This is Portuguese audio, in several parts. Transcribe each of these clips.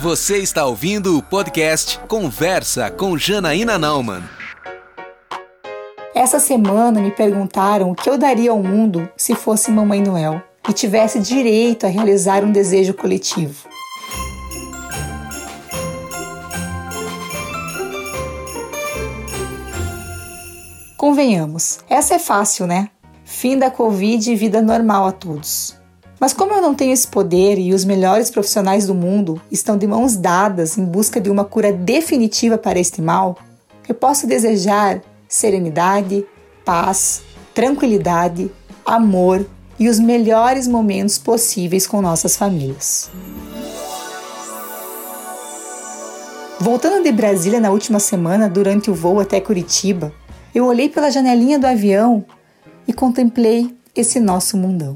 Você está ouvindo o podcast Conversa com Janaína Nauman. Essa semana me perguntaram o que eu daria ao mundo se fosse Mamãe Noel e tivesse direito a realizar um desejo coletivo. Convenhamos, essa é fácil, né? Fim da Covid e vida normal a todos. Mas como eu não tenho esse poder e os melhores profissionais do mundo estão de mãos dadas em busca de uma cura definitiva para este mal, eu posso desejar serenidade, paz, tranquilidade, amor e os melhores momentos possíveis com nossas famílias. Voltando de Brasília na última semana, durante o voo até Curitiba, eu olhei pela janelinha do avião e contemplei esse nosso mundão.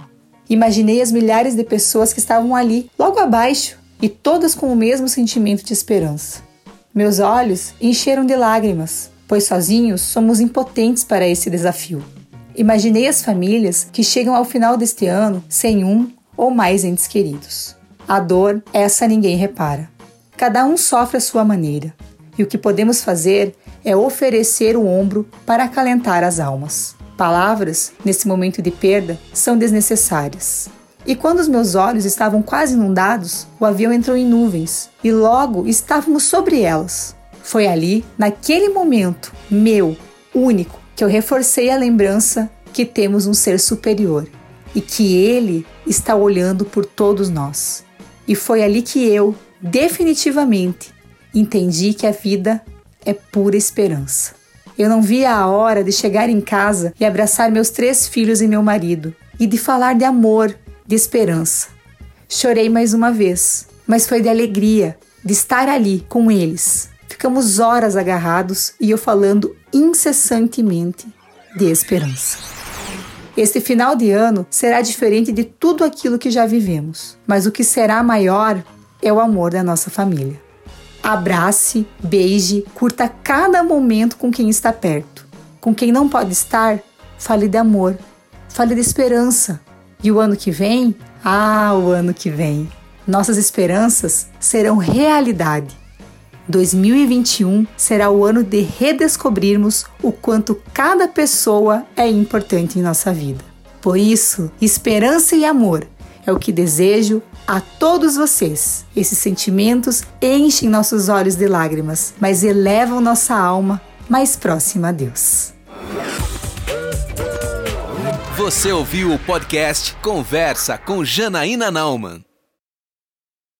Imaginei as milhares de pessoas que estavam ali, logo abaixo, e todas com o mesmo sentimento de esperança. Meus olhos encheram de lágrimas, pois sozinhos somos impotentes para esse desafio. Imaginei as famílias que chegam ao final deste ano sem um ou mais entes queridos. A dor, essa ninguém repara. Cada um sofre à sua maneira, e o que podemos fazer é oferecer o ombro para acalentar as almas. Palavras, nesse momento de perda, são desnecessárias. E quando os meus olhos estavam quase inundados, o avião entrou em nuvens e logo estávamos sobre elas. Foi ali, naquele momento, meu, único, que eu reforcei a lembrança que temos um ser superior e que ele está olhando por todos nós. E foi ali que eu, definitivamente, entendi que a vida é pura esperança. Eu não via a hora de chegar em casa e abraçar meus três filhos e meu marido, e de falar de amor, de esperança. Chorei mais uma vez, mas foi de alegria, de estar ali com eles. Ficamos horas agarrados e eu falando incessantemente de esperança. Este final de ano será diferente de tudo aquilo que já vivemos, mas o que será maior é o amor da nossa família. Abrace, beije, curta cada momento com quem está perto. Com quem não pode estar, fale de amor, fale de esperança. E o ano que vem, ah, o ano que vem, nossas esperanças serão realidade. 2021 será o ano de redescobrirmos o quanto cada pessoa é importante em nossa vida. Por isso, esperança e amor é o que desejo a todos vocês. Esses sentimentos enchem nossos olhos de lágrimas, mas elevam nossa alma mais próxima a Deus. Você ouviu o podcast Conversa com Janaína Nauman.